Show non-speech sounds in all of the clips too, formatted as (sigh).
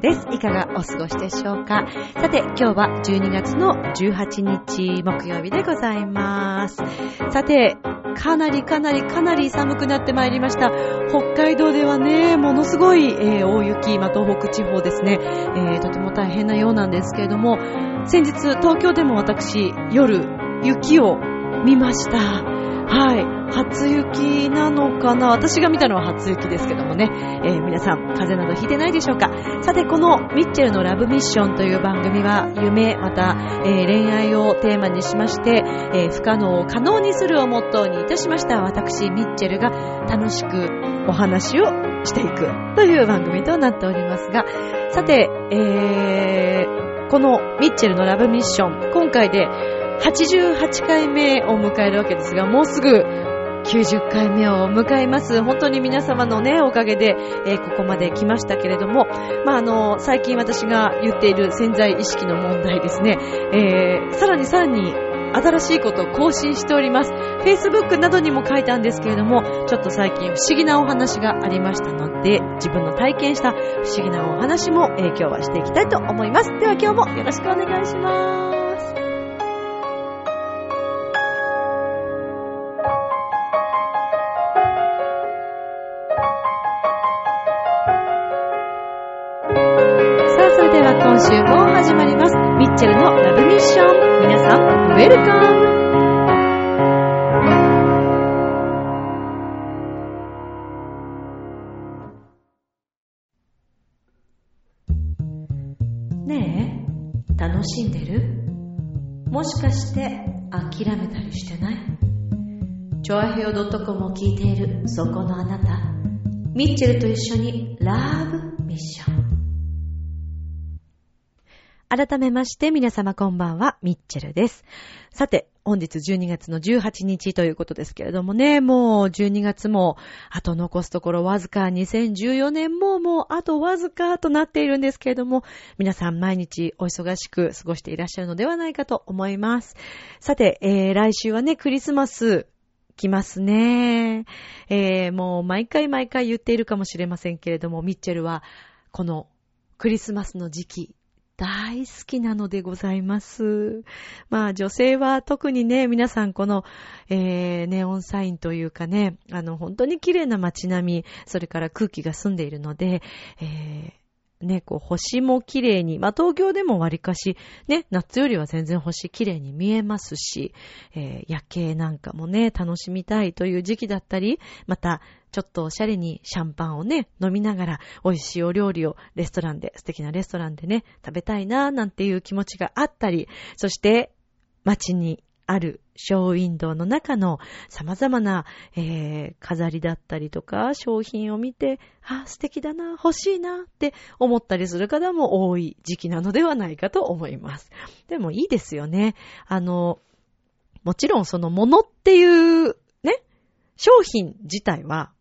です。過ごしでしょうか？さて、今日は12月の18日木曜日でございます。さて、かなりかなりかなり寒くなってまいりました。北海道ではね、ものすごい、えー大雪、まあ、東北地方ですね、えーとても大変なようなんですけれども、先日東京でも私、夜、雪を見ました。はい。初雪なのかな？私が見たのは初雪ですけどもね。えー皆さん、風邪などひいてないでしょうか？さて、このミッチェルのラブミッションという番組は、夢、また、えー恋愛をテーマにしまして、えー不可能を可能にするをモットーにいたしました。私、ミッチェルが楽しくお話をしていくという番組となっておりますが、さて、えーこのミッチェルのラブミッション、今回で88回目を迎えるわけですが、もうすぐ90回目を迎えます。本当に皆様のね、おかげで、えーここまで来ましたけれども、まあ、あの、最近私が言っている潜在意識の問題ですね、えーさらにさらに新しいことを更新しております。Facebook などにも書いたんですけれども、ちょっと最近不思議なお話がありましたので、自分の体験した不思議なお話も、えー今日はしていきたいと思います。では今日もよろしくお願いします。しかして諦めたりしてない？チョアヘオ .com を聞いているそこのあなた、ミッチェルと一緒にラブミッション。改めまして皆様こんばんは、ミッチェルです。さて、本日12月の18日ということですけれどもね、もう12月もあと残すところわずか2014年ももうあとわずかとなっているんですけれども、皆さん毎日お忙しく過ごしていらっしゃるのではないかと思います。さて、えー、来週はね、クリスマス来ますね。えー、もう毎回毎回言っているかもしれませんけれども、ミッチェルはこのクリスマスの時期、大好きなのでございます。まあ女性は特にね、皆さんこの、えー、ネオンサインというかね、あの本当に綺麗な街並み、それから空気が澄んでいるので、えー、ね、こう星も綺麗に、まあ東京でも割かし、ね、夏よりは全然星綺麗に見えますし、えー夜景なんかもね、楽しみたいという時期だったり、また、ちょっとおしゃれにシャンパンをね、飲みながら美味しいお料理をレストランで、素敵なレストランでね、食べたいな、なんていう気持ちがあったり、そして、街にあるショーウィンドウの中の様々な、えー飾りだったりとか商品を見て、あ、素敵だな、欲しいなって思ったりする方も多い時期なのではないかと思います。でもいいですよね。あの、もちろんそのものっていうね、商品自体は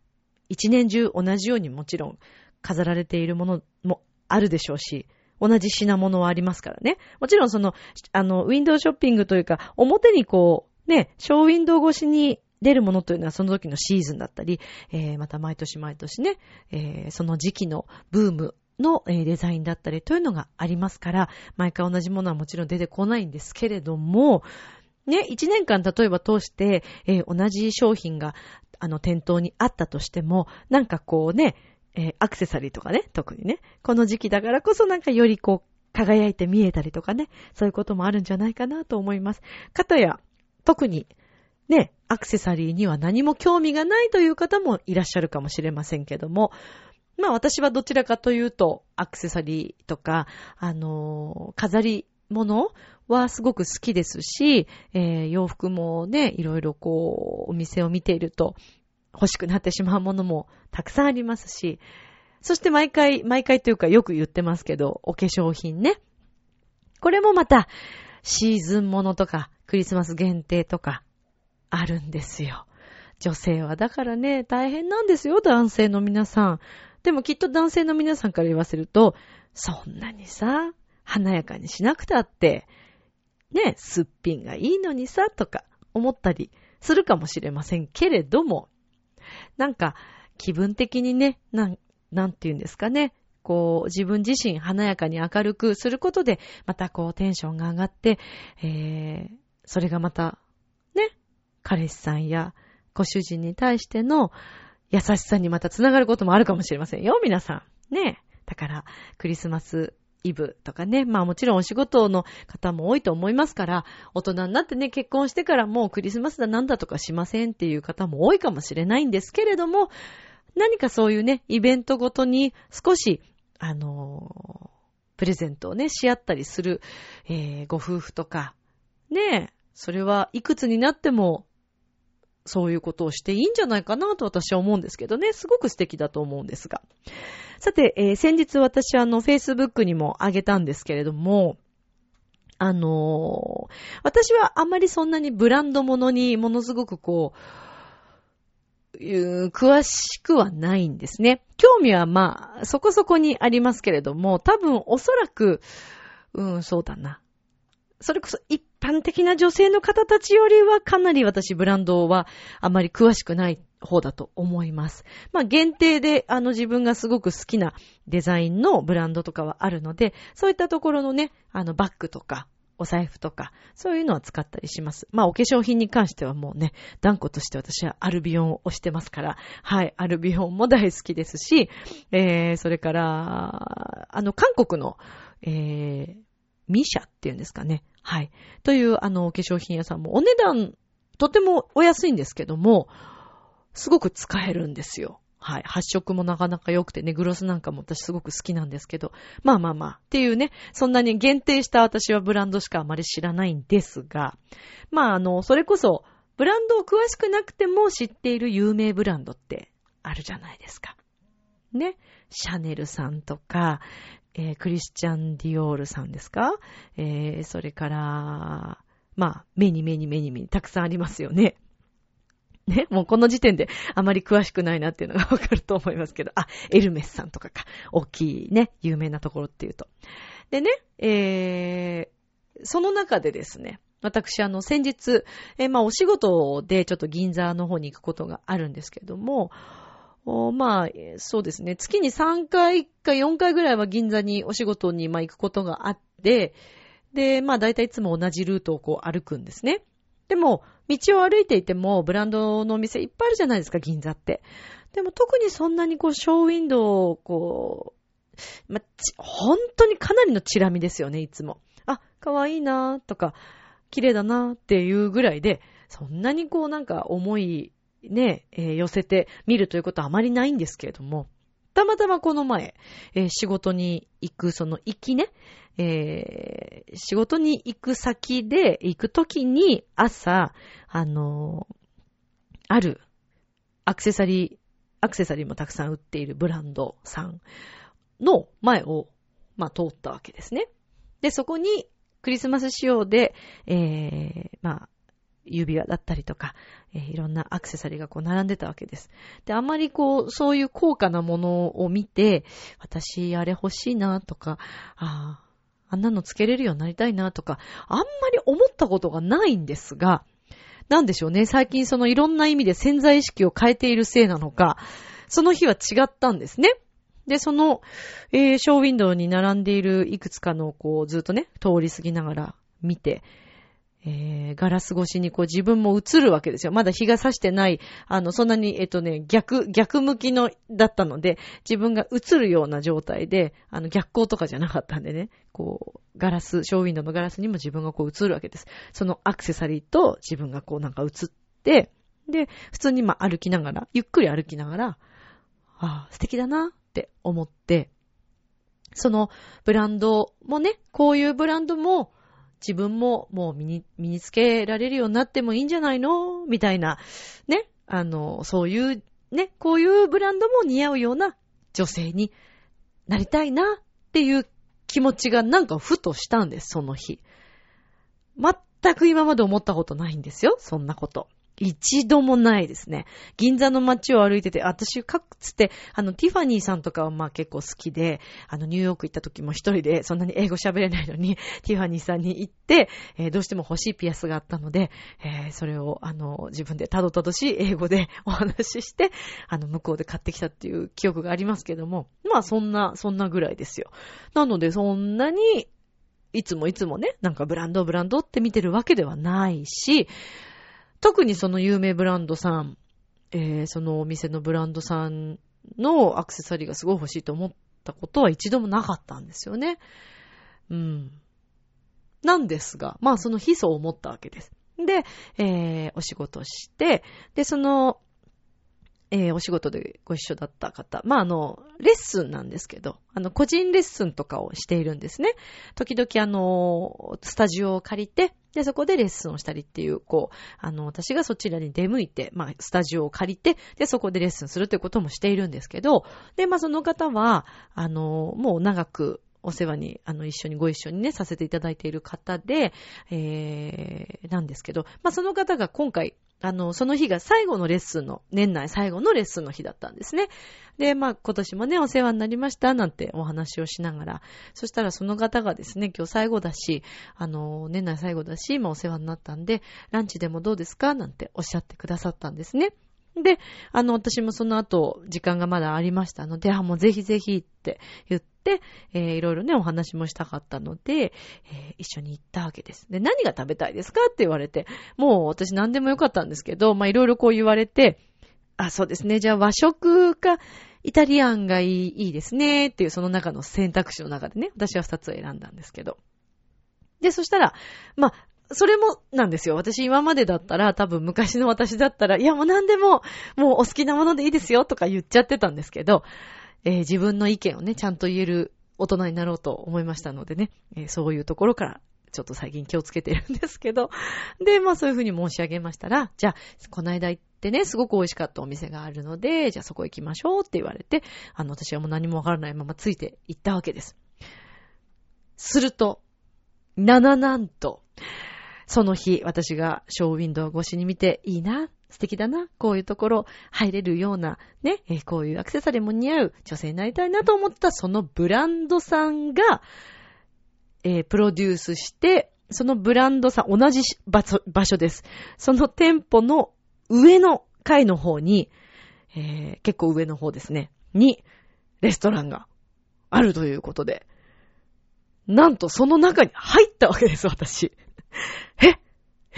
一年中同じようにもちろん飾られているものもあるでしょうし、同じ品物はありますからね。もちろんその、あの、ウィンドウショッピングというか、表にこう、ね、ショーウィンドウ越しに出るものというのはその時のシーズンだったり、えー、また毎年毎年ね、えー、その時期のブームのデザインだったりというのがありますから、毎回同じものはもちろん出てこないんですけれども、ね、一年間例えば通して、えー同じ商品が、あの、店頭にあったとしても、なんかこうね、えーアクセサリーとかね、特にね、この時期だからこそなんかよりこう、輝いて見えたりとかね、そういうこともあるんじゃないかなと思います。かたや、特に、ね、アクセサリーには何も興味がないという方もいらっしゃるかもしれませんけども、まあ私はどちらかというと、アクセサリーとか、あのー飾り物はすごく好きですし、えー洋服もね、いろいろこう、お店を見ていると欲しくなってしまうものもたくさんありますし、そして毎回、毎回というかよく言ってますけど、お化粧品ね。これもまた、シーズンものとか、クリスマス限定とか、あるんですよ。女性はだからね、大変なんですよ、男性の皆さん。でもきっと男性の皆さんから言わせると、そんなにさ、華やかにしなくたって、ね、すっぴんがいいのにさ、とか思ったりするかもしれませんけれども、なんか気分的にね、なん、なんて言うんですかね、こう、自分自身華やかに明るくすることで、またこう、テンションが上がって、えー、それがまた、ね、彼氏さんやご主人に対しての優しさにまた繋がることもあるかもしれませんよ、皆さん。ね。だから、クリスマスイブとかね、まあもちろんお仕事の方も多いと思いますから、大人になってね、結婚してからもうクリスマスだなんだとかしませんっていう方も多いかもしれないんですけれども、何かそういうね、イベントごとに少しあの、プレゼントをね、し合ったりする、えー、ご夫婦とか、ねえ、それはいくつになっても、そういうことをしていいんじゃないかなと私は思うんですけどね、すごく素敵だと思うんですが。さて、えー、先日私はあの、Facebook にもあげたんですけれども、あのー、私はあまりそんなにブランド物にものすごくこう、詳しくはないんですね。興味はまあ、そこそこにありますけれども、多分おそらく、うん、そうだな。それこそ一般的な女性の方たちよりはかなり私ブランドはあまり詳しくない方だと思います。まあ限定であの自分がすごく好きなデザインのブランドとかはあるので、そういったところのね、あのバッグとか、お財布とか、そういうのは使ったりします。まあ、お化粧品に関してはもうね、断固として私はアルビオンを推してますから、はい、アルビオンも大好きですし、えー、それから、あの、韓国の、えー、ミシャっていうんですかね。はい。という、あの、お化粧品屋さんも、お値段、とてもお安いんですけども、すごく使えるんですよ。はい。発色もなかなか良くてね、グロスなんかも私すごく好きなんですけど、まあまあまあ、っていうね、そんなに限定した私はブランドしかあまり知らないんですが、まああの、それこそ、ブランドを詳しくなくても知っている有名ブランドってあるじゃないですか。ね。シャネルさんとか、えー、クリスチャン・ディオールさんですか？えー、それから、まあ、目に目に目に目にたくさんありますよね。(laughs) ね、もうこの時点であまり詳しくないなっていうのがわかると思いますけど、あ、エルメスさんとかか、大きいね、有名なところっていうと。でね、えー、その中でですね、私、あの、先日、えー、まあ、お仕事でちょっと銀座の方に行くことがあるんですけども、まあ、そうですね、月に3回か4回ぐらいは銀座にお仕事にまあ行くことがあって、で、まあ、大体いつも同じルートをこう歩くんですね。でも、道を歩いていても、ブランドのお店いっぱいあるじゃないですか、銀座って。でも特にそんなにこう、ショーウィンドウをこう、まあ、本当にかなりのチラ見ですよね、いつも。あ、かわいいなとか、綺麗だなっていうぐらいで、そんなにこうなんか思いね、えー、寄せて見るということはあまりないんですけれども、たまたまこの前、えー、仕事に行く、その行きね、えー、仕事に行く先で行くときに朝、あのー、あるアクセサリー、アクセサリーもたくさん売っているブランドさんの前を、まあ、通ったわけですね。で、そこにクリスマス仕様で、えー、まあ、指輪だったりとか、えー、いろんなアクセサリーがこう並んでたわけです。で、あまりこう、そういう高価なものを見て、私、あれ欲しいなとか、ああ、あんなのつけれるようになりたいなとか、あんまり思ったことがないんですが、なんでしょうね、最近そのいろんな意味で潜在意識を変えているせいなのか、その日は違ったんですね。で、その、えー、ショーウィンドウに並んでいるいくつかの、こう、ずっとね、通り過ぎながら見て、えー、ガラス越しにこう自分も映るわけですよ。まだ日が差してない、あの、そんなに、えっとね、逆、逆向きの、だったので、自分が映るような状態で、あの、逆光とかじゃなかったんでね、こう、ガラス、ショーウィンドウのガラスにも自分がこう映るわけです。そのアクセサリーと自分がこうなんか映って、で、普通にまあ歩きながら、ゆっくり歩きながら、ああ、素敵だなって思って、そのブランドもね、こういうブランドも、自分ももう身に、身につけられるようになってもいいんじゃないの？みたいな、ね、あの、そういう、ね、こういうブランドも似合うような女性になりたいな。っていう気持ちがなんかふとしたんです、その日。全く今まで思ったことないんですよ、そんなこと。一度もないですね。銀座の街を歩いてて、私、かつて、あの、ティファニーさんとかはまあ結構好きで、あの、ニューヨーク行った時も一人で、そんなに英語喋れないのに、(laughs) ティファニーさんに行って、えー、どうしても欲しいピアスがあったので、えー、それを、あの、自分でたどたどしい英語で (laughs) お話しして、あの、向こうで買ってきたっていう記憶がありますけども、まあ、そんな、そんなぐらいですよ。なので、そんなに、いつもいつもね、なんかブランドブランドって見てるわけではないし、特にその有名ブランドさん、えー、そのお店のブランドさんのアクセサリーがすごい欲しいと思ったことは一度もなかったんですよね。うん。なんですが、まあその日そう思ったわけです。で、えー、お仕事して、で、その、えー、お仕事でご一緒だった方。まあ、あの、レッスンなんですけど、あの、個人レッスンとかをしているんですね。時々、あの、スタジオを借りて、で、そこでレッスンをしたりっていう、こう、あの、私がそちらに出向いて、まあ、スタジオを借りて、で、そこでレッスンするということもしているんですけど、で、まあ、その方は、あの、もう長く、お世話に、あの、一緒にご一緒にね、させていただいている方で、えー、なんですけど、まあ、その方が今回、あの、その日が最後のレッスンの、年内最後のレッスンの日だったんですね。で、まあ、今年もね、お世話になりました、なんてお話をしながら、そしたらその方がですね、今日最後だし、あの、年内最後だし、今お世話になったんで、ランチでもどうですかなんておっしゃってくださったんですね。で、あの、私もその後、時間がまだありましたので、あ、もうぜひぜひって言って、えー、いろいろね、お話もしたかったので、えー、一緒に行ったわけです。で、何が食べたいですかって言われて、もう私何でもよかったんですけど、まあ、いろいろこう言われて、あ、そうですね、じゃあ和食か、イタリアンがいいいいですね、っていうその中の選択肢の中でね、私は二つを選んだんですけど。で、そしたら、まあ、それもなんですよ。私今までだったら、多分昔の私だったら、いやもう何でも、もうお好きなものでいいですよとか言っちゃってたんですけど、えー、自分の意見をね、ちゃんと言える大人になろうと思いましたのでね、えー、そういうところから、ちょっと最近気をつけてるんですけど、(laughs) で、まあそういうふうに申し上げましたら、じゃあ、この間行ってね、すごく美味しかったお店があるので、じゃあそこ行きましょうって言われて、あの、私はもう何もわからないままついて行ったわけです。すると、7なんと、その日、私がショーウィンドウ越しに見て、いいな、素敵だな、こういうところ入れるような、ね、えこういうアクセサリーも似合う女性になりたいなと思ったそのブランドさんが、えー、プロデュースして、そのブランドさん、同じ場所場所です。その店舗の上の階の方に、えー、結構上の方ですね、に、レストランがあるということで、なんとその中に入ったわけです、私。え？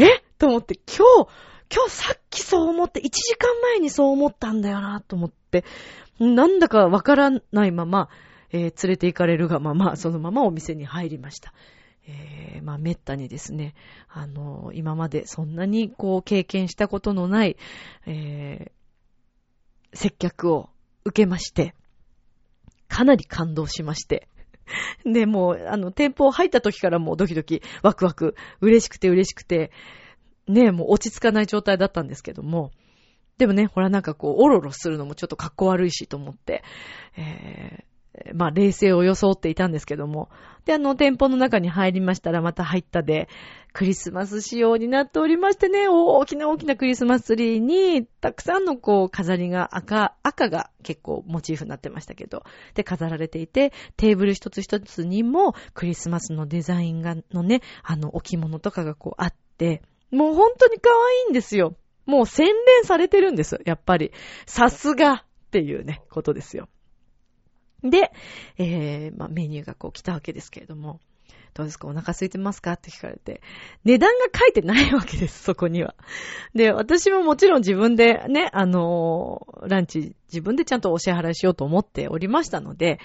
え？と思って、今日、今日さっきそう思って、1時間前にそう思ったんだよなと思って、なんだかわからないまま、えー、連れて行かれるがまま、そのままお店に入りました。えー、まあ、めったにですね、あのー、今までそんなにこう経験したことのない、えー、接客を受けまして、かなり感動しまして、(laughs) で、もう、あの、店舗入った時からもうドキドキ、ワクワク、嬉しくて嬉しくて、ね、もう落ち着かない状態だったんですけども、でもね、ほらなんかこう、おろろするのもちょっと格好悪いしと思って、えまあ、冷静を装っていたんですけども。で、あの、店舗の中に入りましたら、また入ったで、クリスマス仕様になっておりましてね、大きな大きなクリスマスツリーに、たくさんのこう、飾りが赤、赤が結構モチーフになってましたけど、で、飾られていて、テーブル一つ一つにも、クリスマスのデザインが、のね、あの、置物とかがこうあって、もう本当に可愛いんですよ。もう洗練されてるんです。やっぱり。さすがっていうね、ことですよ。で、えー、まあ、メニューがこう来たわけですけれども、どうですか？お腹空いてますか？って聞かれて、値段が書いてないわけです、そこには。で、私ももちろん自分でね、あのー、ランチ自分でちゃんとお支払いしようと思っておりましたので、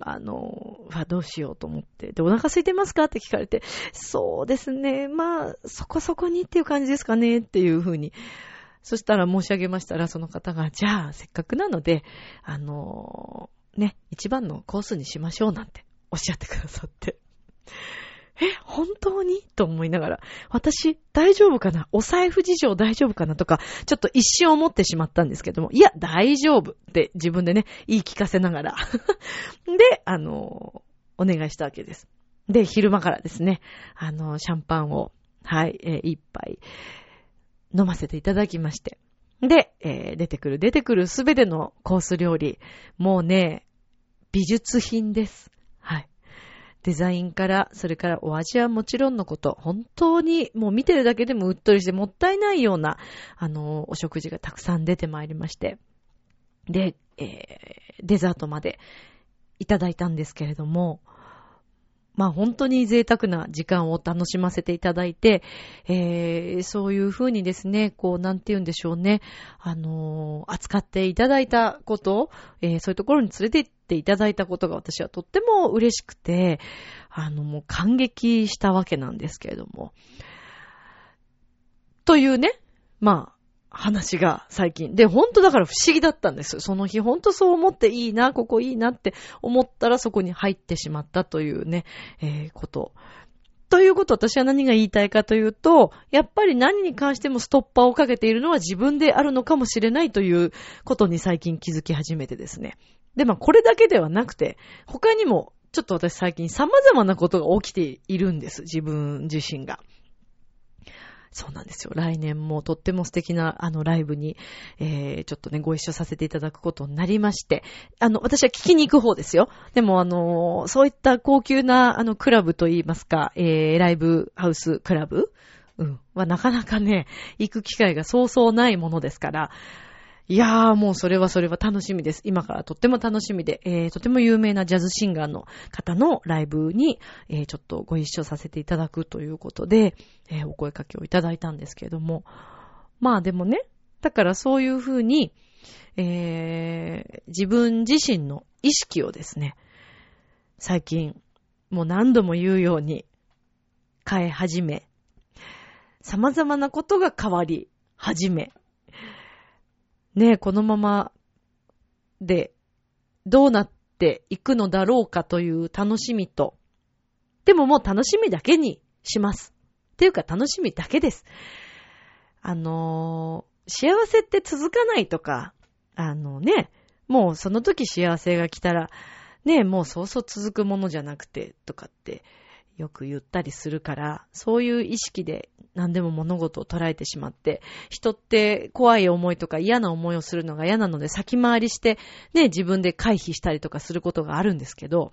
あのは、どうしようと思って。で、お腹空いてますか？って聞かれて、そうですね、まあ、そこそこにっていう感じですかねっていうふうに。そしたら申し上げましたら、その方が、じゃあ、せっかくなので、あのね、一番のコースにしましょうなんておっしゃってくださって。え、本当に？と思いながら、私大丈夫かな？お財布事情大丈夫かな？とか、ちょっと一瞬思ってしまったんですけども、いや、大丈夫って自分でね、言い聞かせながら。(laughs) で、あの、お願いしたわけです。で、昼間からですね、あの、シャンパンを、はい、えー、一杯飲ませていただきまして。で、えー、出てくる出てくるすべてのコース料理。もうね、美術品です。デザインから、それからお味はもちろんのこと、本当にもう見てるだけでもうっとりしてもったいないような、あの、お食事がたくさん出てまいりまして。で、えー、デザートまでいただいたんですけれども、まあ本当に贅沢な時間を楽しませていただいて、えー、そういうふうにですね、こう、なんて言うんでしょうね、あのー、扱っていただいたこと、えー、そういうところに連れて行ってていただいたことが私はとっても嬉しくて、あの、もう感激したわけなんですけれども。というね、まあ、話が最近。で、ほんとだから不思議だったんです。その日ほんとそう思っていいな、ここいいなって思ったらそこに入ってしまったというね、えー、こと。ということ、私は何が言いたいかというと、やっぱり何に関してもストッパーをかけているのは自分であるのかもしれないということに最近気づき始めてですね。で、まあこれだけではなくて、他にもちょっと私最近様々なことが起きているんです。自分自身が。そうなんですよ。来年もとっても素敵なあのライブに、えー、ちょっとね、ご一緒させていただくことになりまして、あの、私は聞きに行く方ですよ。でもあの、そういった高級なあの、クラブといいますか、えー、ライブハウスクラブ？うん。はなかなかね、行く機会がそうそうないものですから、いやーもうそれはそれは楽しみです。今からとっても楽しみで、えー、とても有名なジャズシンガーの方のライブに、えー、ちょっとご一緒させていただくということで、えー、お声掛けをいただいたんですけれども。まあでもね、だからそういうふうに、えー、自分自身の意識をですね、最近、もう何度も言うように変え始め、様々なことが変わり始め、ね、このままでどうなっていくのだろうかという楽しみと、でももう楽しみだけにします。っていうか楽しみだけです。あのー、幸せって続かないとか、あのね、もうその時幸せが来たら、ね、もうそうそう続くものじゃなくて、とかってよく言ったりするから、そういう意識で何でも物事を捉えてしまって、人って怖い思いとか嫌な思いをするのが嫌なので先回りして、ね、自分で回避したりとかすることがあるんですけど、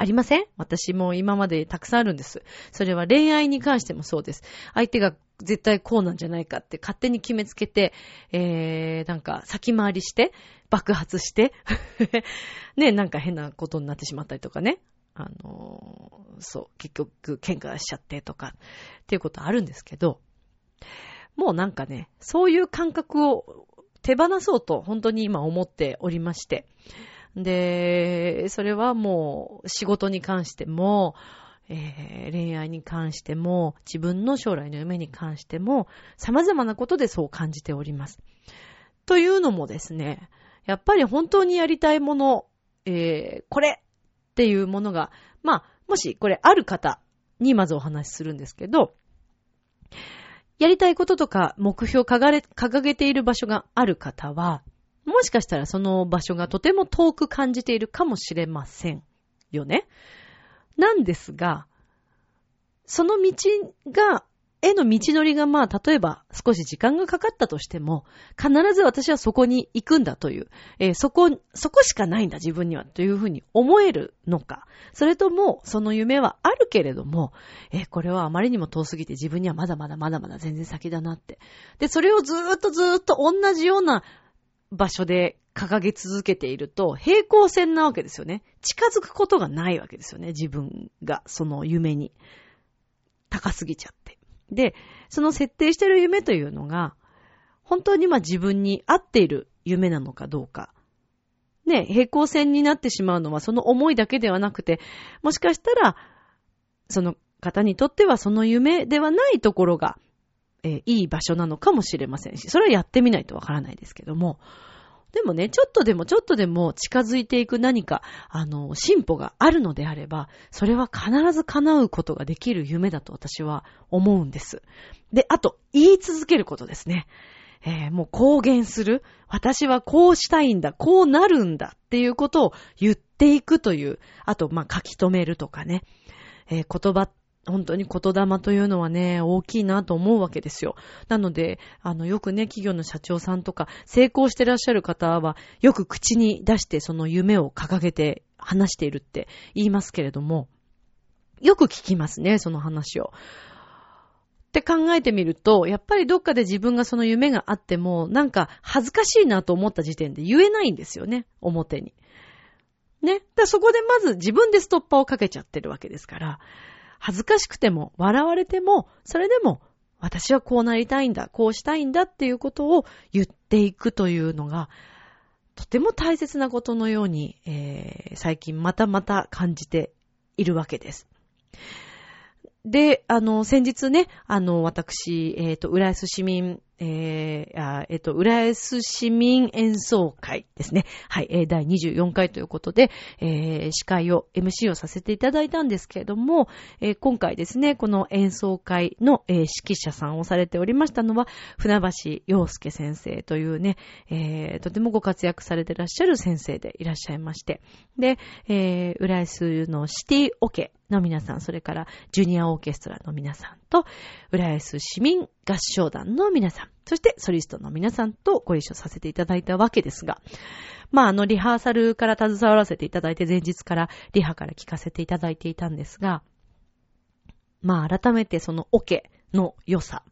ありません？私も今までたくさんあるんです。それは恋愛に関してもそうです。相手が絶対こうなんじゃないかって勝手に決めつけて、えー、なんか先回りして、爆発して (laughs) ね、なんか変なことになってしまったりとかね。あの、そう、結局喧嘩しちゃってとか、っていうことあるんですけど、もうなんかね、そういう感覚を手放そうと本当に今思っておりまして、で、それはもう仕事に関しても、えー、恋愛に関しても、自分の将来の夢に関しても、様々なことでそう感じております。というのもですね、やっぱり本当にやりたいもの、えー、これっていうものが、まあ、もしこれある方にまずお話しするんですけど、やりたいこととか目標を掲げている場所がある方は、もしかしたらその場所がとても遠く感じているかもしれませんよね。なんですが、その道がへの道のりがまあ、例えば少し時間がかかったとしても、必ず私はそこに行くんだという、えー、そこ、そこしかないんだ自分にはというふうに思えるのか。それとも、その夢はあるけれども、えー、これはあまりにも遠すぎて自分にはまだまだまだまだ全然先だなって。で、それをずーっとずーっと同じような場所で掲げ続けていると、平行線なわけですよね。近づくことがないわけですよね。自分が、その夢に。高すぎちゃって。で、その設定してる夢というのが、本当にまあ自分に合っている夢なのかどうか。ね、平行線になってしまうのはその思いだけではなくて、もしかしたら、その方にとってはその夢ではないところが、えー、いい場所なのかもしれませんし、それはやってみないとわからないですけども、でもね、ちょっとでもちょっとでも近づいていく何か、あの、進歩があるのであれば、それは必ず叶うことができる夢だと私は思うんです。で、あと、言い続けることですね。えー、もう公言する。私はこうしたいんだ。こうなるんだ。っていうことを言っていくという。あと、まあ、書き留めるとかね。えー、言葉本当に言霊というのはね、大きいなと思うわけですよ。なので、あの、よくね、企業の社長さんとか、成功してらっしゃる方は、よく口に出してその夢を掲げて話しているって言いますけれども、よく聞きますね、その話を。って考えてみると、やっぱりどっかで自分がその夢があっても、なんか恥ずかしいなと思った時点で言えないんですよね、表に。ね。だそこでまず自分でストッパーをかけちゃってるわけですから、恥ずかしくても、笑われても、それでも、私はこうなりたいんだ、こうしたいんだっていうことを言っていくというのが、とても大切なことのように、えー、最近またまた感じているわけです。で、あの、先日ね、あの、私、えっ、ー、と、浦安市民えー、あえっ、と、浦安市民演奏会ですね。はい、えー、第24回ということで、えー、司会を、MC をさせていただいたんですけれども、えー、今回ですね、この演奏会の、えー、指揮者さんをされておりましたのは、船橋洋介先生というね、えー、とてもご活躍されていらっしゃる先生でいらっしゃいまして、で、えー、浦安のシティオケの皆さん、それからジュニアオーケストラの皆さんと、浦安市民合唱団の皆さん、そしてソリストの皆さんとご一緒させていただいたわけですが、まあ、あの、リハーサルから携わらせていただいて、前日からリハから聞かせていただいていたんですが、まあ、改めてそのオケの良さ。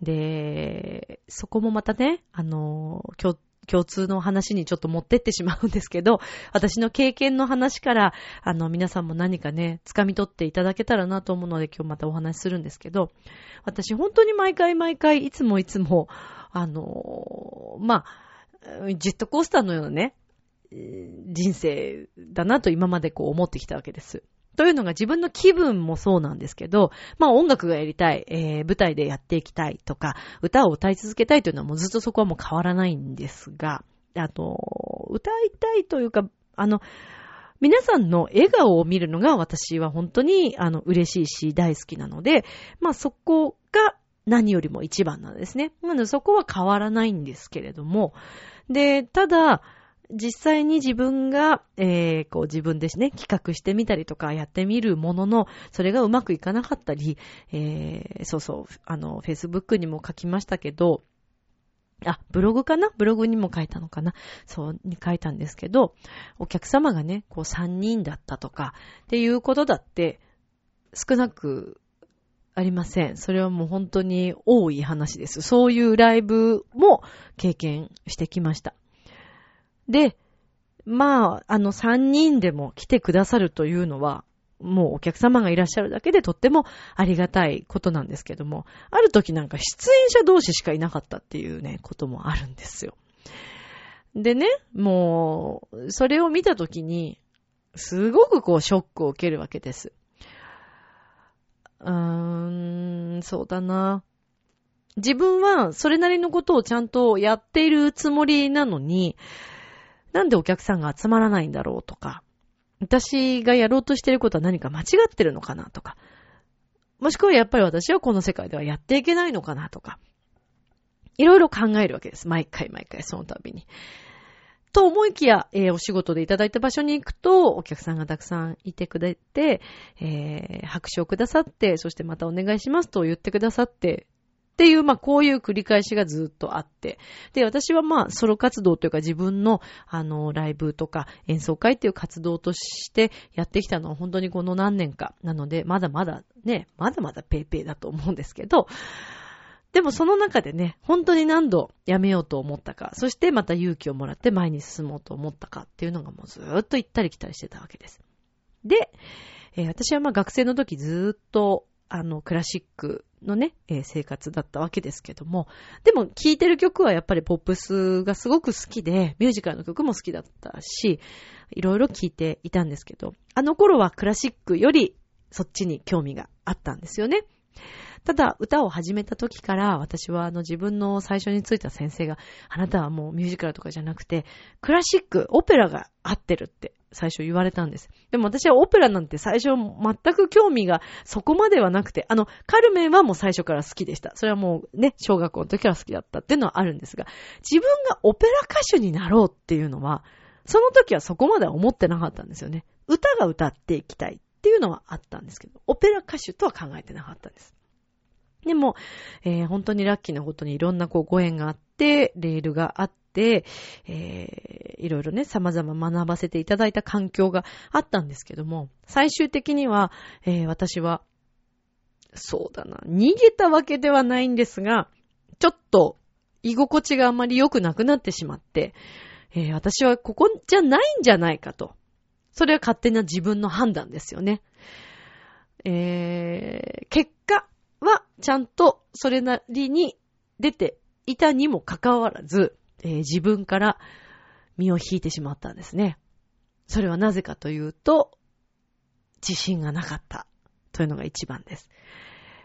で、そこもまたね、あの、今日、共通の話にちょっと持ってってしまうんですけど、(laughs) 私の経験の話から、あの、皆さんも何かね、掴み取っていただけたらなと思うので、今日またお話しするんですけど、私本当に毎回毎回、いつもいつも、あの、まあ、ジェットコースターのようなね、人生だなと今までこう思ってきたわけです。というのが自分の気分もそうなんですけど、まあ音楽がやりたい、えー、舞台でやっていきたいとか、歌を歌い続けたいというのはもうずっとそこはもう変わらないんですが、あと、歌いたいというか、あの、皆さんの笑顔を見るのが私は本当にあの嬉しいし大好きなので、まあそこが何よりも一番なんですね。なのでそこは変わらないんですけれども、で、ただ、実際に自分が、えー、こう自分ですね、企画してみたりとかやってみるものの、それがうまくいかなかったり、えー、そうそう、あの、Facebook にも書きましたけど、あ、ブログかな？ブログにも書いたのかな？そう、に書いたんですけど、お客様がね、こう3人だったとか、っていうことだって、少なくありません。それはもう本当に多い話です。そういうライブも経験してきました。で、まあ、あの3人でも来てくださるというのは、もうお客様がいらっしゃるだけでとってもありがたいことなんですけども、ある時なんか出演者同士しかいなかったっていうね、こともあるんですよ。でね、もう、それを見た時に、すごくこうショックを受けるわけです。うーん、そうだな。自分はそれなりのことをちゃんとやっているつもりなのに、なんでお客さんが集まらないんだろうとか、私がやろうとしていることは何か間違ってるのかなとか、もしくはやっぱり私はこの世界ではやっていけないのかなとか、いろいろ考えるわけです。毎回毎回その度に。と思いきや、えー、お仕事でいただいた場所に行くと、お客さんがたくさんいてくれて、えー、拍手をくださって、そしてまたお願いしますと言ってくださって、っていう、まあ、こういう繰り返しがずっとあって。で、私はまあ、ソロ活動というか自分の、あの、ライブとか演奏会っていう活動としてやってきたのは本当にこの何年か。なので、まだまだね、まだまだペイペイだと思うんですけど、でもその中でね、本当に何度やめようと思ったか、そしてまた勇気をもらって前に進もうと思ったかっていうのがもうずーっと行ったり来たりしてたわけです。で、えー、私はまあ学生の時ずーっとあの、クラシックのね、えー、生活だったわけですけども、でも聴いてる曲はやっぱりポップスがすごく好きで、ミュージカルの曲も好きだったし、いろいろ聴いていたんですけど、あの頃はクラシックよりそっちに興味があったんですよね。ただ、歌を始めた時から、私はあの自分の最初についた先生が、あなたはもうミュージカルとかじゃなくて、クラシック、オペラが合ってるって最初言われたんです。でも私はオペラなんて最初全く興味がそこまではなくて、あの、カルメンはもう最初から好きでした。それはもうね、小学校の時から好きだったっていうのはあるんですが、自分がオペラ歌手になろうっていうのは、その時はそこまでは思ってなかったんですよね。歌が歌っていきたいっていうのはあったんですけど、オペラ歌手とは考えてなかったんです。でも、えー、本当にラッキーなことにいろんなこうご縁があって、レールがあって、えー、いろいろね、様々学ばせていただいた環境があったんですけども、最終的には、えー、私は、そうだな、逃げたわけではないんですが、ちょっと居心地があまり良くなくなってしまって、えー、私はここじゃないんじゃないかと。それは勝手な自分の判断ですよね。えー、結果はちゃんとそれなりに出ていたにもかかわらず、えー、自分から身を引いてしまったんですね。それはなぜかというと、自信がなかったというのが一番です。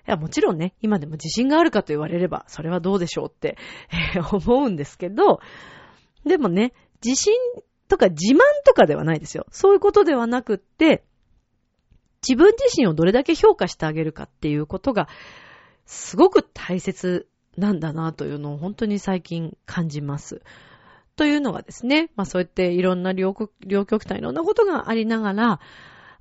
いや、もちろんね、今でも自信があるかと言われれば、それはどうでしょうって、えー、思うんですけど、でもね、自信とか自慢とかではないですよ。そういうことではなくって、自分自身をどれだけ評価してあげるかっていうことが、すごく大切なんだなというのを本当に最近感じます。というのがですね、まあそうやっていろんな両極端いろんなことがありながら、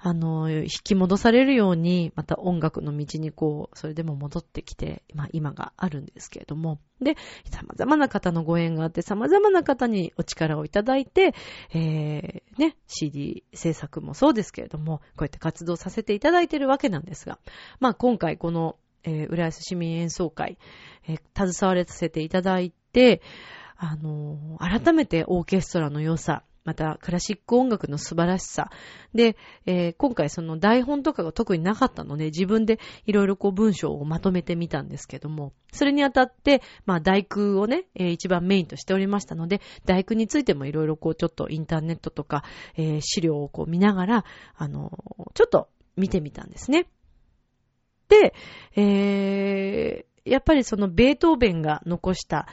あの、引き戻されるように、また音楽の道にこう、それでも戻ってきて、まあ今があるんですけれども、で、様々な方のご縁があって、様々な方にお力をいただいて、えー、ね、CD 制作もそうですけれども、こうやって活動させていただいているわけなんですが、まあ今回この、えー、浦安市民演奏会、えー、携われさせていただいて、あのー、改めてオーケストラの良さ、またクラシック音楽の素晴らしさ。で、えー、今回その台本とかが特になかったので、自分でいろいろこう文章をまとめてみたんですけども、それにあたって、まあ大工をね、えー、一番メインとしておりましたので、大工についてもいろいろこうちょっとインターネットとか、えー、資料をこう見ながら、あのちょっと見てみたんですね。で、えー、やっぱりそのベートーベンが残した、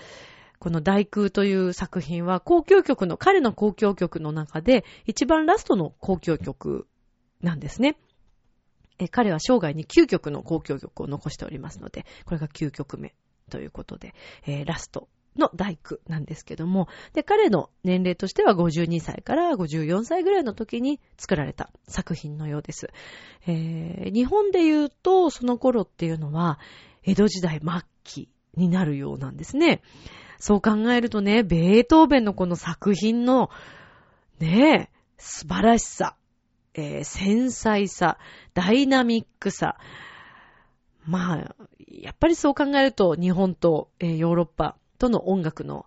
この大空という作品は、公共曲の、彼の公共曲の中で、一番ラストの公共曲なんですね。え彼は生涯に9曲の公共曲を残しておりますので、これが9曲目ということで、えー、ラストの大工なんですけども、で、彼の年齢としては52歳から54歳ぐらいの時に作られた作品のようです。えー、日本で言うと、その頃っていうのは、江戸時代末期になるようなんですね。そう考えるとね、ベートーベンのこの作品の、ね、素晴らしさ、えー、繊細さ、ダイナミックさ。まあ、やっぱりそう考えると、日本と、えー、ヨーロッパとの音楽の、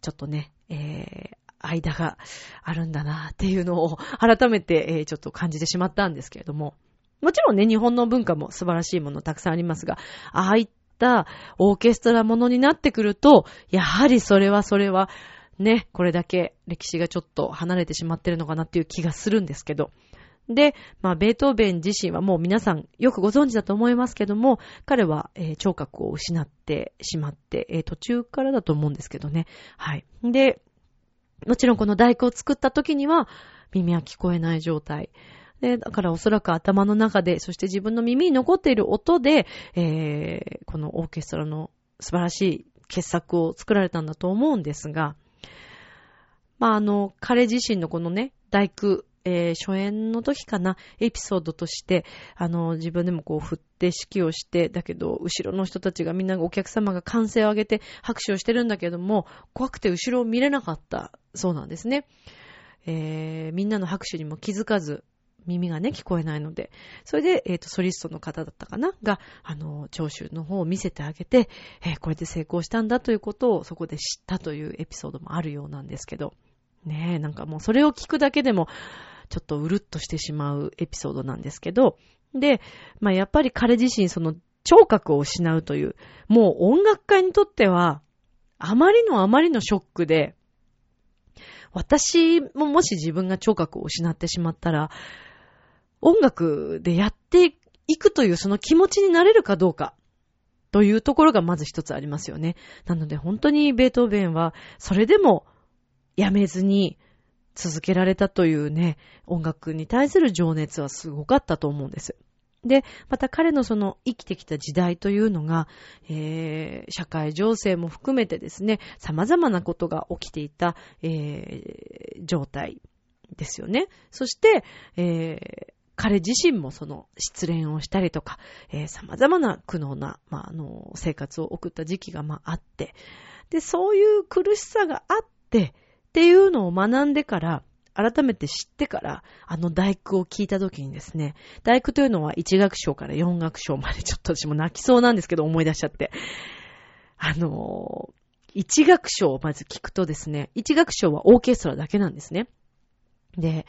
ちょっとね、えー、間があるんだなっていうのを (laughs) 改めて、え、ちょっと感じてしまったんですけれども。もちろんね、日本の文化も素晴らしいものたくさんありますが、ああいったオーケストラものになってくると、やはりそれはそれは、ね、これだけ歴史がちょっと離れてしまってるのかなっていう気がするんですけど。で、まあ、ベートーベン自身はもう皆さんよくご存知だと思いますけども、彼は、えー、聴覚を失ってしまって、えー、途中からだと思うんですけどね。はい。で、もちろんこの大工を作った時には、耳は聞こえない状態。で、だからおそらく頭の中で、そして自分の耳に残っている音で、えー、このオーケストラの素晴らしい傑作を作られたんだと思うんですが、まあ、あの、彼自身のこのね、大工、えー、初演の時かな、エピソードとして、あの、自分でもこう振って指揮をして、だけど、後ろの人たちがみんなお客様が歓声を上げて拍手をしてるんだけども、怖くて後ろを見れなかったそうなんですね。えー、みんなの拍手にも気づかず、耳がね、聞こえないので。それで、えっ、ー、と、ソリストの方だったかな？が、あの、聴衆の方を見せてあげて、えー、これで成功したんだということをそこで知ったというエピソードもあるようなんですけど。ねえ、なんかもうそれを聞くだけでも、ちょっとうるっとしてしまうエピソードなんですけど、で、まあやっぱり彼自身その聴覚を失うという、もう音楽家にとっては、あまりのあまりのショックで、私ももし自分が聴覚を失ってしまったら、音楽でやっていくというその気持ちになれるかどうか。というところがまず一つありますよね。なので本当にベートーベンはそれでもやめずに続けられたというね、音楽に対する情熱はすごかったと思うんです。で、また彼のその生きてきた時代というのが、えー、社会情勢も含めてですね、様々なことが起きていた、えー、状態ですよね。そして、えー、彼自身もその失恋をしたりとか、えー、様々な苦悩な、まあ、あの、生活を送った時期が、まあ、あって、で、そういう苦しさがあって、っていうのを学んでから、改めて知ってから、あの大工を聞いたときにですね、大工というのは1学章から4学章までちょっと私も泣きそうなんですけど思い出しちゃって。あのー、1学章をまず聞くとですね、1学章はオーケストラだけなんですね。で、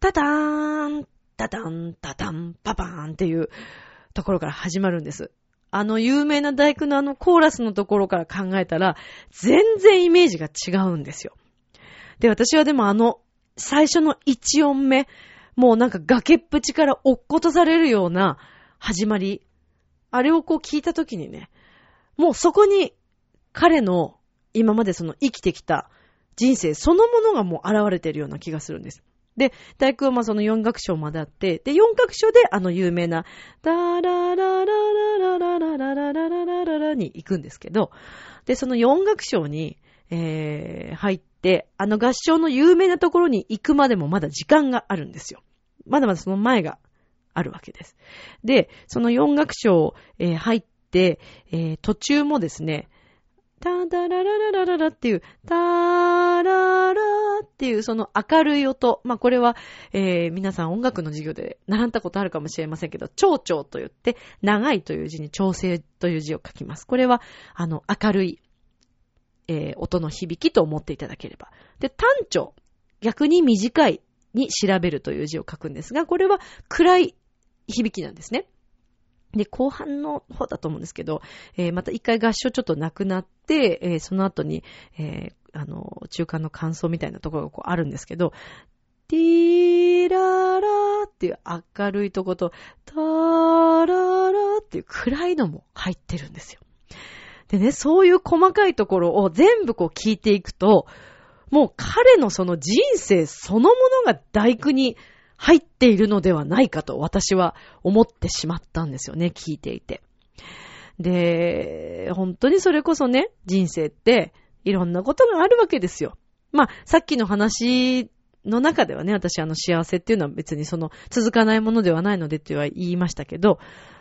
タターン、タタン、タタン、パパーンっていうところから始まるんです。あの有名な大工のあのコーラスのところから考えたら、全然イメージが違うんですよ。で、私はでもあの、最初の1音目、もうなんか崖っぷちから落っことされるような始まり、あれをこう聞いたときにね、もうそこに彼の今までその生きてきた人生そのものがもう現れてるような気がするんです。で、大工はまあその4楽章まであって、で、4楽章であの有名な、ダララララララララララララララに行くんですけど、で、その4楽章に、えー、入って、あの合唱の有名なところに行くまでもまだ時間があるんですよ。まだまだその前があるわけです。で、その4楽章、えー、入って、えー、途中もですね、タダララララララっていう、タララっていうその明るい音。まあ、これは、えー、皆さん音楽の授業で習ったことあるかもしれませんけど、蝶々と言って、長いという字に調整という字を書きます。これは、あの、明るい、えー、音の響きと思っていただければ。で、単調。逆に短いに調べるという字を書くんですが、これは暗い響きなんですね。で、後半の方だと思うんですけど、えー、また一回合唱ちょっとなくなって、えー、その後に、えー、あの、中間の感想みたいなところがこうあるんですけど、ティーララーっていう明るいとこと、ターララーっていう暗いのも入ってるんですよ。でね、そういう細かいところを全部こう聞いていくと、もう彼のその人生そのものが大工に入っているのではないかと私は思ってしまったんですよね、聞いていて。で、本当にそれこそね、人生っていろんなことがあるわけですよ。まあ、さっきの話の中ではね、私あの幸せっていうのは別にその続かないものではないのでっては言いましたけど、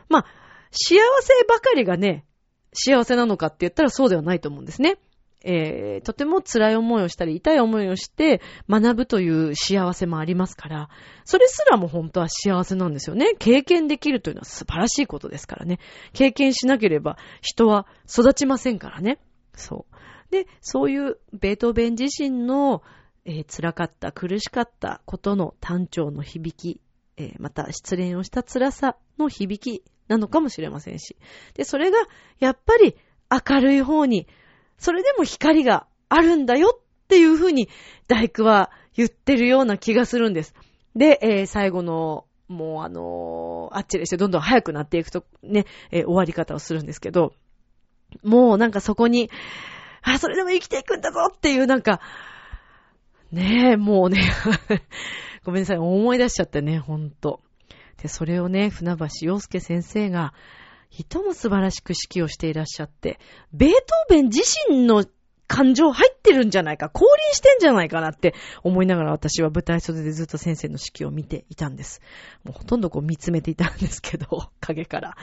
まあ、幸せばかりがね、幸せなのかって言ったらそうではないと思うんですね。えー、とても辛い思いをしたり、痛い思いをして学ぶという幸せもありますから、それすらも本当は幸せなんですよね。経験できるというのは素晴らしいことですからね。経験しなければ人は育ちませんからね。そう。で、そういうベートーベン自身の、えー、辛かった、苦しかったことの単調の響き、えー、また失恋をした辛さの響きなのかもしれませんし。で、それがやっぱり明るい方に、それでも光があるんだよっていうふうに大工は言ってるような気がするんです。で、えー、最後のもうあのー、あっちでしてどんどん早くなっていくとね、えー、終わり方をするんですけど、もうなんかそこに、あ、それでも生きていくんだぞっていうなんか、ねえ、もうね (laughs) ごめんなさい、思い出しちゃってね、ほんと。で、それをね、船橋洋介先生が、人も素晴らしく指揮をしていらっしゃって、ベートーベン自身の感情入ってるんじゃないか、降臨してんじゃないかなって思いながら私は舞台袖でずっと先生の指揮を見ていたんです。もうほとんどこう見つめていたんですけど、(laughs) 影から。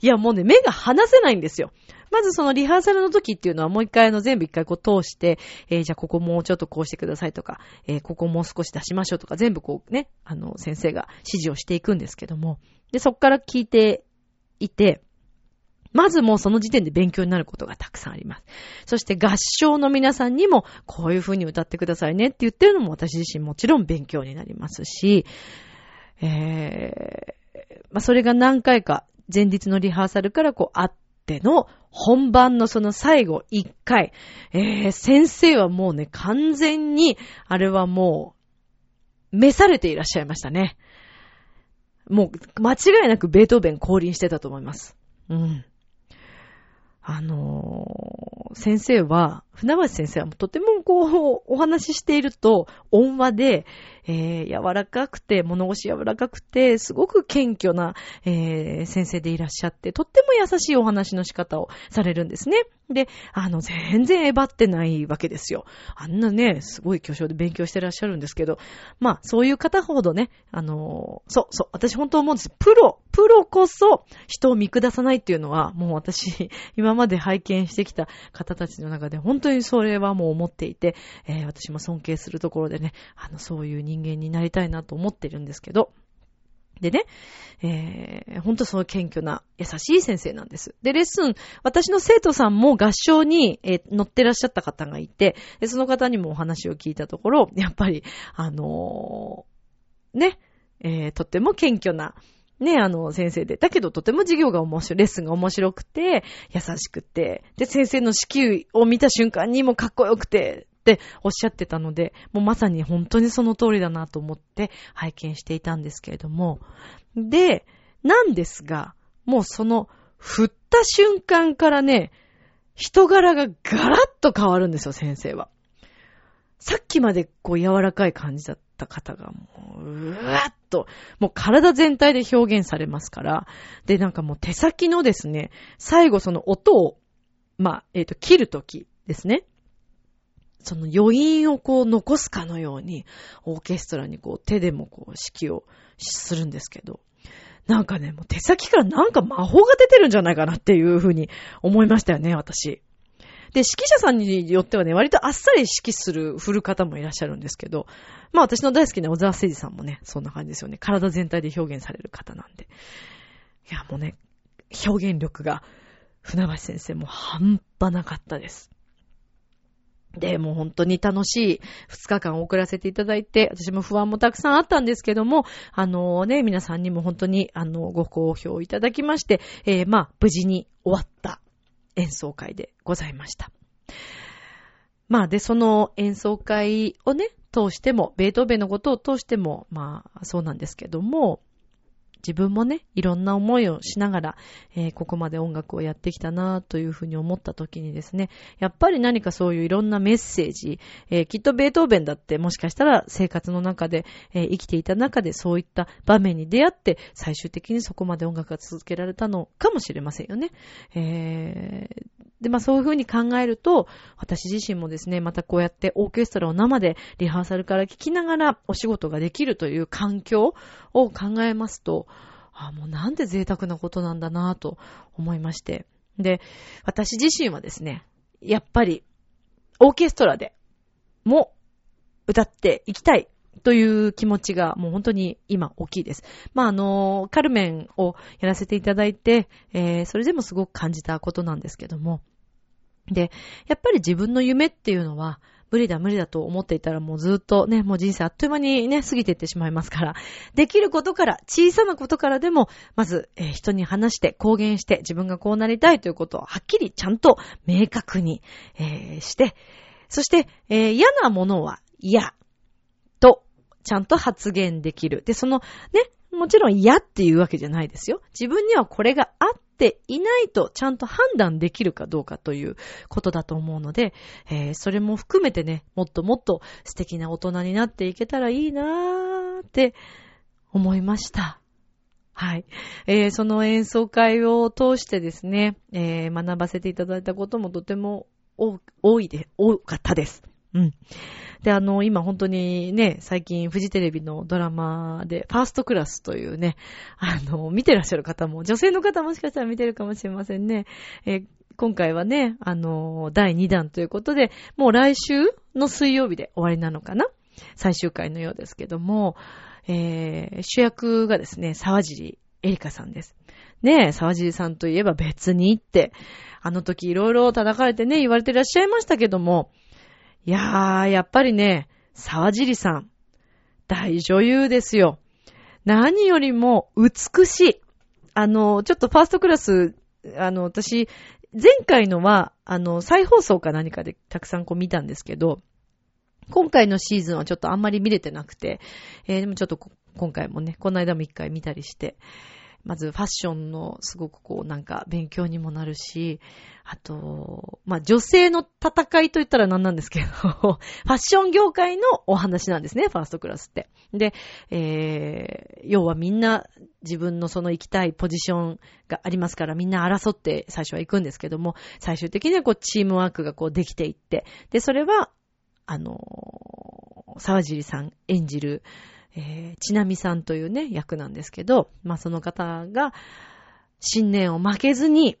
いやもうね、目が離せないんですよ。まずそのリハーサルの時っていうのはもう一回あの全部一回こう通して、えー、じゃあここもうちょっとこうしてくださいとか、えー、ここもう少し出しましょうとか全部こうね、あの先生が指示をしていくんですけども、で、そっから聞いていて、まずもうその時点で勉強になることがたくさんあります。そして合唱の皆さんにもこういう風に歌ってくださいねって言ってるのも私自身もちろん勉強になりますし、えー、まあ、それが何回か前日のリハーサルからこうあっての本番のその最後一回、えー、先生はもうね、完全に、あれはもう、召されていらっしゃいましたね。もう、間違いなくベートーベン降臨してたと思います。うん。あのー、先生は、船橋先生はとてもこう、お話ししていると、音話で、えー、柔らかくて、物腰柔らかくて、すごく謙虚な、えー、先生でいらっしゃって、とっても優しいお話の仕方をされるんですね。で、あの、全然えばってないわけですよ。あんなね、すごい巨匠で勉強してらっしゃるんですけど、まあ、そういう方ほどね、あのー、そう、そう、私本当思うんです。プロ、プロこそ人を見下さないっていうのは、もう私、(laughs) 今まで拝見してきた方たちの中で、本当にそれはもう思っていて、えー、私も尊敬するところでね、あの、そういう人人間になりたいなと思ってるんですけど、でね、えー、ほんとそう謙虚な優しい先生なんです。で、レッスン、私の生徒さんも合唱に、えー、乗ってらっしゃった方がいてで、その方にもお話を聞いたところ、やっぱり、あのー、ね、えー、とっても謙虚な、ね、あの、先生で。だけど、とても授業が面白い、レッスンが面白くて、優しくて、で、先生の指揮を見た瞬間にもかっこよくて、っておっしゃってたので、もうまさに本当にその通りだなと思って拝見していたんですけれども。で、なんですが、もうその、振った瞬間からね、人柄がガラッと変わるんですよ、先生は。さっきまでこう柔らかい感じだった方がもう、うわっと、もう体全体で表現されますから、で、なんかもう手先のですね、最後その音を、まあ、えっ、ー、と、切るときですね。その余韻をこう残すかのように、オーケストラにこう手でもこう指揮をするんですけど、なんかね、もう手先からなんか魔法が出てるんじゃないかなっていうふうに思いましたよね、私。で、指揮者さんによってはね、割とあっさり指揮する、振る方もいらっしゃるんですけど、まあ私の大好きな小沢誠二さんもね、そんな感じですよね。体全体で表現される方なんで。いや、もうね、表現力が、船橋先生も半端なかったです。で、もう本当に楽しい2日間を送らせていただいて、私も不安もたくさんあったんですけども、あのね、皆さんにも本当に、あの、ご好評いただきまして、えー、まあ、無事に終わった演奏会でございました。まあ、で、その演奏会をね、通しても、ベートーベンのことを通しても、まあ、そうなんですけども、自分もね、いろんな思いをしながら、えー、ここまで音楽をやってきたなというふうに思った時にですね、やっぱり何かそういういろんなメッセージ、えー、きっとベートーベンだってもしかしたら生活の中で、えー、生きていた中でそういった場面に出会って、最終的にそこまで音楽が続けられたのかもしれませんよね。え、で、まあそういうふうに考えると、私自身もですね、またこうやってオーケストラを生でリハーサルから聴きながらお仕事ができるという環境を考えますと、あもうなんで贅沢なことなんだなぁと思いまして。で、私自身はですね、やっぱり、オーケストラでも歌っていきたいという気持ちがもう本当に今大きいです。まあ、あの、カルメンをやらせていただいて、えー、それでもすごく感じたことなんですけども。で、やっぱり自分の夢っていうのは、無理だ無理だと思っていたらもうずっとね、もう人生あっという間にね、過ぎていってしまいますから、(laughs) できることから、小さなことからでも、まず、えー、人に話して、公言して、自分がこうなりたいということをはっきりちゃんと明確に、えー、して、そして、えー、嫌なものは嫌と、ちゃんと発言できる。で、その、ね、もちろん嫌っていうわけじゃないですよ。自分にはこれがあっていないとちゃんと判断できるかどうかということだと思うので、えー、それも含めてね、もっともっと素敵な大人になっていけたらいいなーって思いました。はい。えー、その演奏会を通してですね、えー、学ばせていただいたこともとても多いで、多かったです。うん。で、あの、今本当にね、最近フジテレビのドラマで、ファーストクラスというね、あの、見てらっしゃる方も、女性の方もしかしたら見てるかもしれませんね。え、今回はね、あの、第2弾ということで、もう来週の水曜日で終わりなのかな？最終回のようですけども、えー、主役がですね、沢尻エリカさんです。ね、沢尻さんといえば別にって、あの時いろいろ叩かれてね、言われてらっしゃいましたけども、いやー、やっぱりね、沢尻さん、大女優ですよ。何よりも美しい。あの、ちょっとファーストクラス、あの、私、前回のは、あの、再放送か何かでたくさんこう見たんですけど、今回のシーズンはちょっとあんまり見れてなくて、えー、でもちょっと今回もね、この間も一回見たりして、まずファッションのすごくこうなんか勉強にもなるし、あと、まあ女性の戦いと言ったら何なんですけど、(laughs) ファッション業界のお話なんですね、ファーストクラスって。で、えー、要はみんな自分のその行きたいポジションがありますからみんな争って最初は行くんですけども、最終的にはこうチームワークがこうできていって、で、それは、あの沢尻さん演じる、えー、ちなみさんというね、役なんですけど、まあその方が、信念を負けずに、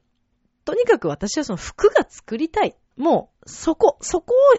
とにかく私はその服が作りたい。もう、そこ、そこを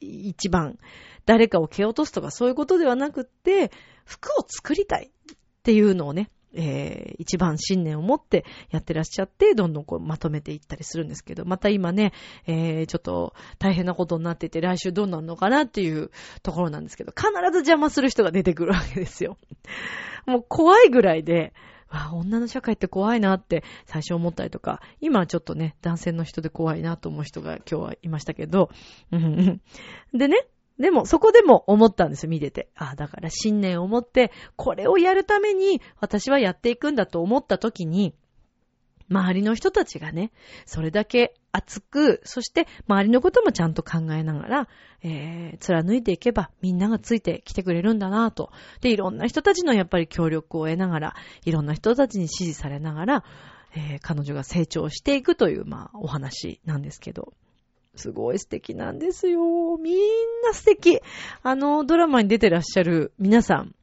一番、誰かを蹴落とすとかそういうことではなくって、服を作りたいっていうのをね、えー、一番信念を持ってやってらっしゃって、どんどんこうまとめていったりするんですけど、また今ね、えー、ちょっと大変なことになってて、来週どうなるのかなっていうところなんですけど、必ず邪魔する人が出てくるわけですよ。(laughs) もう怖いぐらいで、わ女の社会って怖いなって最初思ったりとか、今はちょっとね、男性の人で怖いなと思う人が今日はいましたけど、でね、でも、そこでも思ったんですよ、見てて。ああ、だから信念を持って、これをやるために私はやっていくんだと思った時に、周りの人たちがね、それだけ熱く、そして周りのこともちゃんと考えながら、えー、貫いていけばみんながついてきてくれるんだなぁと。で、いろんな人たちのやっぱり協力を得ながら、いろんな人たちに支持されながら、えー、彼女が成長していくという、まあ、お話なんですけど。すごい素敵なんですよ。みんな素敵。あの、ドラマに出てらっしゃる皆さん。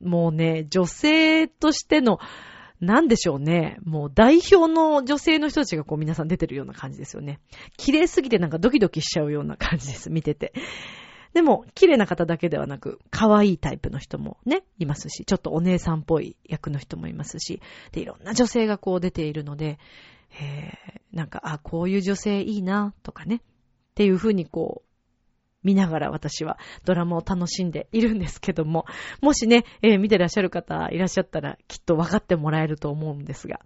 もうね、女性としての、なんでしょうね。もう代表の女性の人たちがこう皆さん出てるような感じですよね。綺麗すぎてなんかドキドキしちゃうような感じです。見てて。でも、綺麗な方だけではなく、可愛いタイプの人もね、いますし、ちょっとお姉さんっぽい役の人もいますし、で、いろんな女性がこう出ているので、えー、なんか、あ、こういう女性いいな、とかね。っていうふうにこう、見ながら私はドラマを楽しんでいるんですけども、もしね、えー、見てらっしゃる方いらっしゃったらきっと分かってもらえると思うんですが。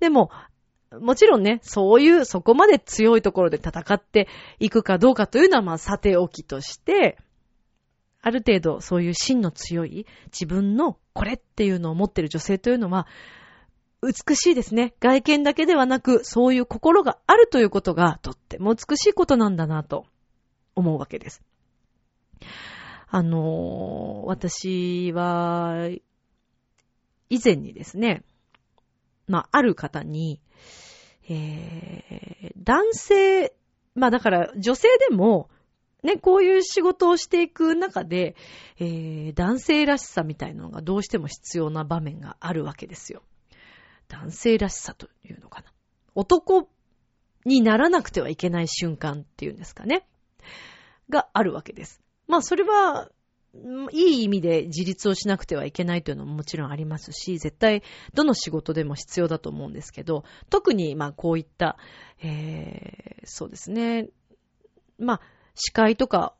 でも、もちろんね、そういう、そこまで強いところで戦っていくかどうかというのは、まあ、さておきとして、ある程度そういう芯の強い自分のこれっていうのを持ってる女性というのは、美しいですね。外見だけではなく、そういう心があるということがとっても美しいことなんだなと思うわけです。あのー、私は、以前にですね、まあ、ある方に、えー、男性、まあだから女性でも、ね、こういう仕事をしていく中で、えー、男性らしさみたいなのがどうしても必要な場面があるわけですよ。男性らしさというのかな。男にならなくてはいけない瞬間っていうんですかね。があるわけです。まあそれは、いい意味で自立をしなくてはいけないというのももちろんありますし、絶対どの仕事でも必要だと思うんですけど、特にまあこういった、えー、そうですね。まあ司会とか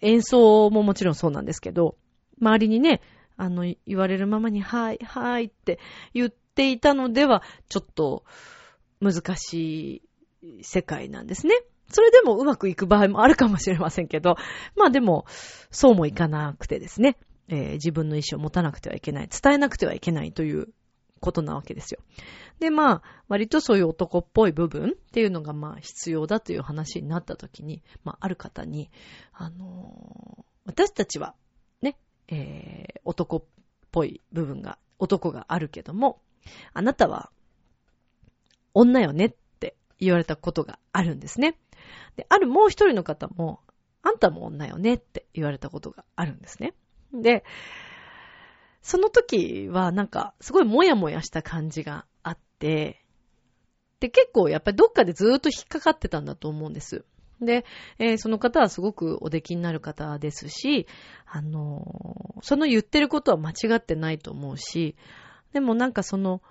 演奏ももちろんそうなんですけど、周りにね、あの、言われるままに、はい、はいって言っていたのでは、ちょっと難しい世界なんですね。それでもうまくいく場合もあるかもしれませんけど、まあでも、そうもいかなくてですね、えー、自分の意思を持たなくてはいけない、伝えなくてはいけないということなわけですよ。で、まあ、割とそういう男っぽい部分っていうのがまあ必要だという話になった時に、まあ、ある方に、あのー、私たちは、ね、えー、男っぽい部分が、男があるけども、あなたは、女よねって言われたことがあるんですね。で、あるもう一人の方も、あんたも女よねって言われたことがあるんですね。で、その時はなんか、すごいもやもやした感じがあって、で、結構やっぱりどっかでずーっと引っかかってたんだと思うんです。で、えー、その方はすごくお出来になる方ですし、あのー、その言ってることは間違ってないと思うし、でもなんかその、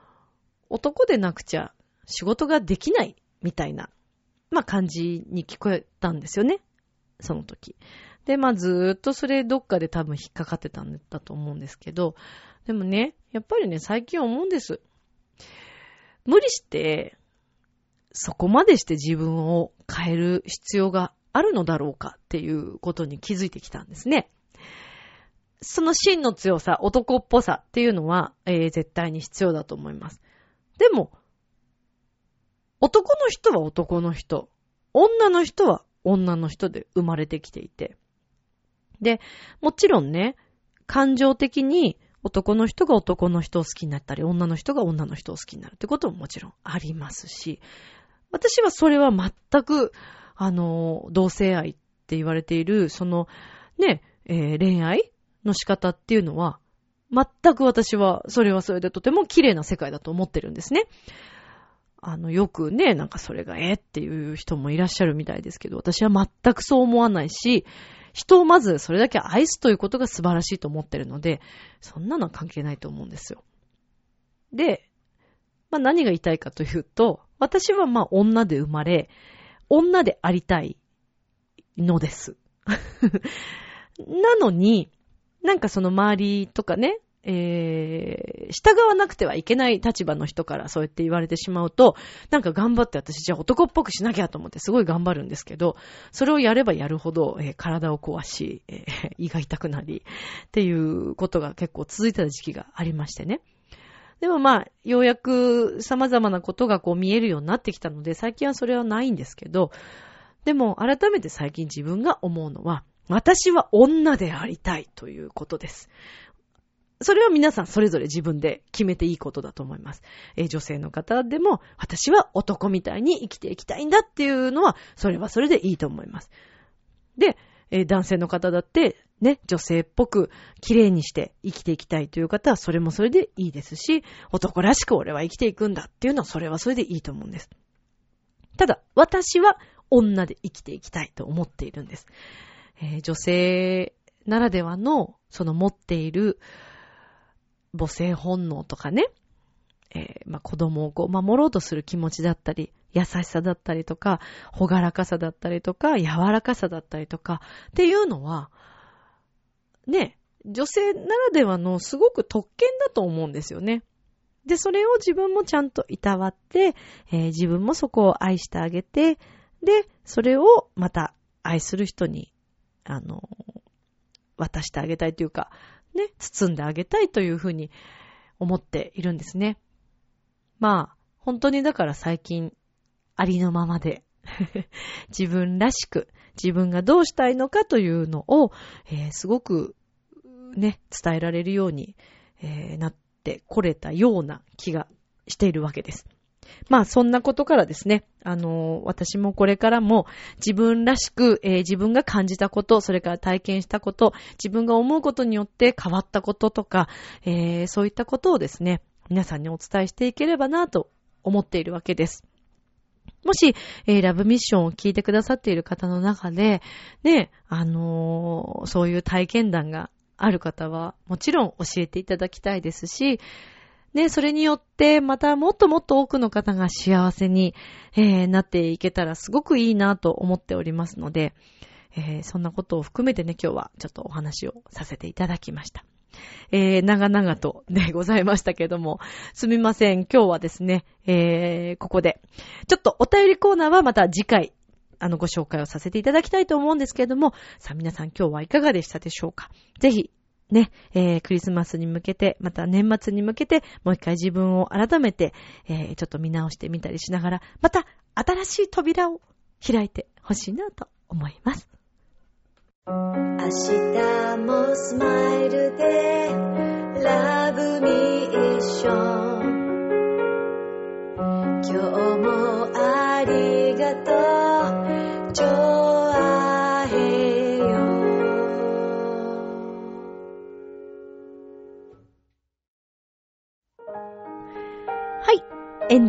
男でなくちゃ仕事ができないみたいなまあ感じに聞こえたんですよね。その時。で、まあずっとそれどっかで多分引っかかってたんだと思うんですけど、でもね、やっぱりね、最近思うんです。無理して、そこまでして自分を変える必要があるのだろうかっていうことに気づいてきたんですね。その芯の強さ、男っぽさっていうのは、えー、絶対に必要だと思います。でも、男の人は男の人、女の人は女の人で生まれてきていて。で、もちろんね、感情的に男の人が男の人を好きになったり、女の人が女の人を好きになるってことももちろんありますし、私はそれは全く、あの、同性愛って言われている、その、ね、えー、恋愛の仕方っていうのは、全く私は、それはそれでとても綺麗な世界だと思ってるんですね。あの、よくね、なんかそれがえっていう人もいらっしゃるみたいですけど、私は全くそう思わないし、人をまずそれだけ愛すということが素晴らしいと思ってるので、そんなのは関係ないと思うんですよ。で、まあ何が言いたいかというと、私はまあ女で生まれ、女でありたいのです。(laughs) なのに、なんかその周りとかね、えー、従わなくてはいけない立場の人からそうやって言われてしまうと、なんか頑張って私じゃあ男っぽくしなきゃと思ってすごい頑張るんですけど、それをやればやるほど、えー、体を壊し、えー、(laughs) 胃が痛くなり、っていうことが結構続いてた時期がありましてね。でもまあ、ようやく様々なことがこう見えるようになってきたので、最近はそれはないんですけど、でも改めて最近自分が思うのは、私は女でありたいということです。それは皆さんそれぞれ自分で決めていいことだと思います。え、女性の方でも、私は男みたいに生きていきたいんだっていうのは、それはそれでいいと思います。で、え、男性の方だって、ね、女性っぽく綺麗にして生きていきたいという方は、それもそれでいいですし、男らしく俺は生きていくんだっていうのは、それはそれでいいと思うんです。ただ、私は女で生きていきたいと思っているんです。えー、女性ならではの、その持っている母性本能とかね、えー、まあ、子供をこう守ろうとする気持ちだったり、優しさだったりとか、ほがらかさだったりとか、柔らかさだったりとか、っていうのは、ね、女性ならではのすごく特権だと思うんですよね。で、それを自分もちゃんといたわって、えー、自分もそこを愛してあげて、で、それをまた愛する人に、あの、渡してあげたいというか、ね、包んであげたいというふうに思っているんですね。まあ、本当にだから最近、ありのままで (laughs) 自分らしく、自分がどうしたいのかというのを、えー、すごく、ね、伝えられるように、えー、なってこれたような気がしているわけです。まあそんなことからですね、あのー、私もこれからも自分らしく、えー、自分が感じたこと、それから体験したこと、自分が思うことによって変わったこととか、えー、そういったことをですね、皆さんにお伝えしていければなと思っているわけです。もし、えー、ラブミッションを聞いてくださっている方の中で、ね、あのー、そういう体験談がある方は、もちろん教えていただきたいですし、ね、それによって、またもっともっと多くの方が幸せに、えー、なっていけたらすごくいいなと思っておりますので、えー、そんなことを含めてね、今日はちょっとお話をさせていただきました。えー、長々とでございましたけども、すみません。今日はですね、えー、ここで、ちょっとお便りコーナーはまた次回、あの、ご紹介をさせていただきたいと思うんですけれども、さあ皆さん今日はいかがでしたでしょうか？ぜひ、ね、えー、クリスマスに向けて、また年末に向けて、もう一回自分を改めて、えー、ちょっと見直してみたりしながら、また新しい扉を開いてほしいなと思います。明日もスマイルで、ラブミー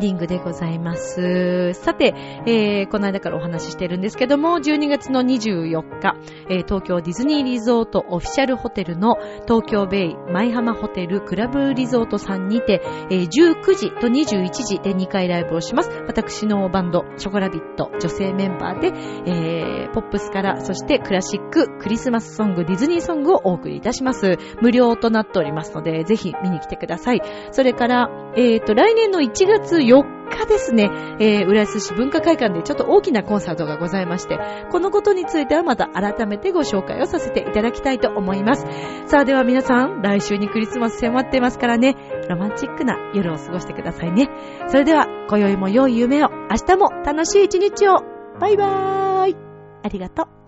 エでございます。さて、えー、この間からお話ししてるんですけども、12月の24日、えー、東京ディズニーリゾートオフィシャルホテルの東京ベイ舞浜ホテルクラブリゾートさんにて、えー、19時と21時で2回ライブをします。私のバンド、ショコラビット、女性メンバーで、えー、ポップスから、そしてクラシック、クリスマスソング、ディズニーソングをお送りいたします。無料となっておりますので、ぜひ見に来てください。それから、えっ、ー、と、来年の1月4日日ですね、えー、浦安市文化会館でちょっと大きなコンサートがございまして、このことについてはまた改めてご紹介をさせていただきたいと思います。さあでは皆さん、来週にクリスマス迫ってますからね、ロマンチックな夜を過ごしてくださいね。それでは、今宵も良い夢を、明日も楽しい一日を。バイバーイ。ありがとう。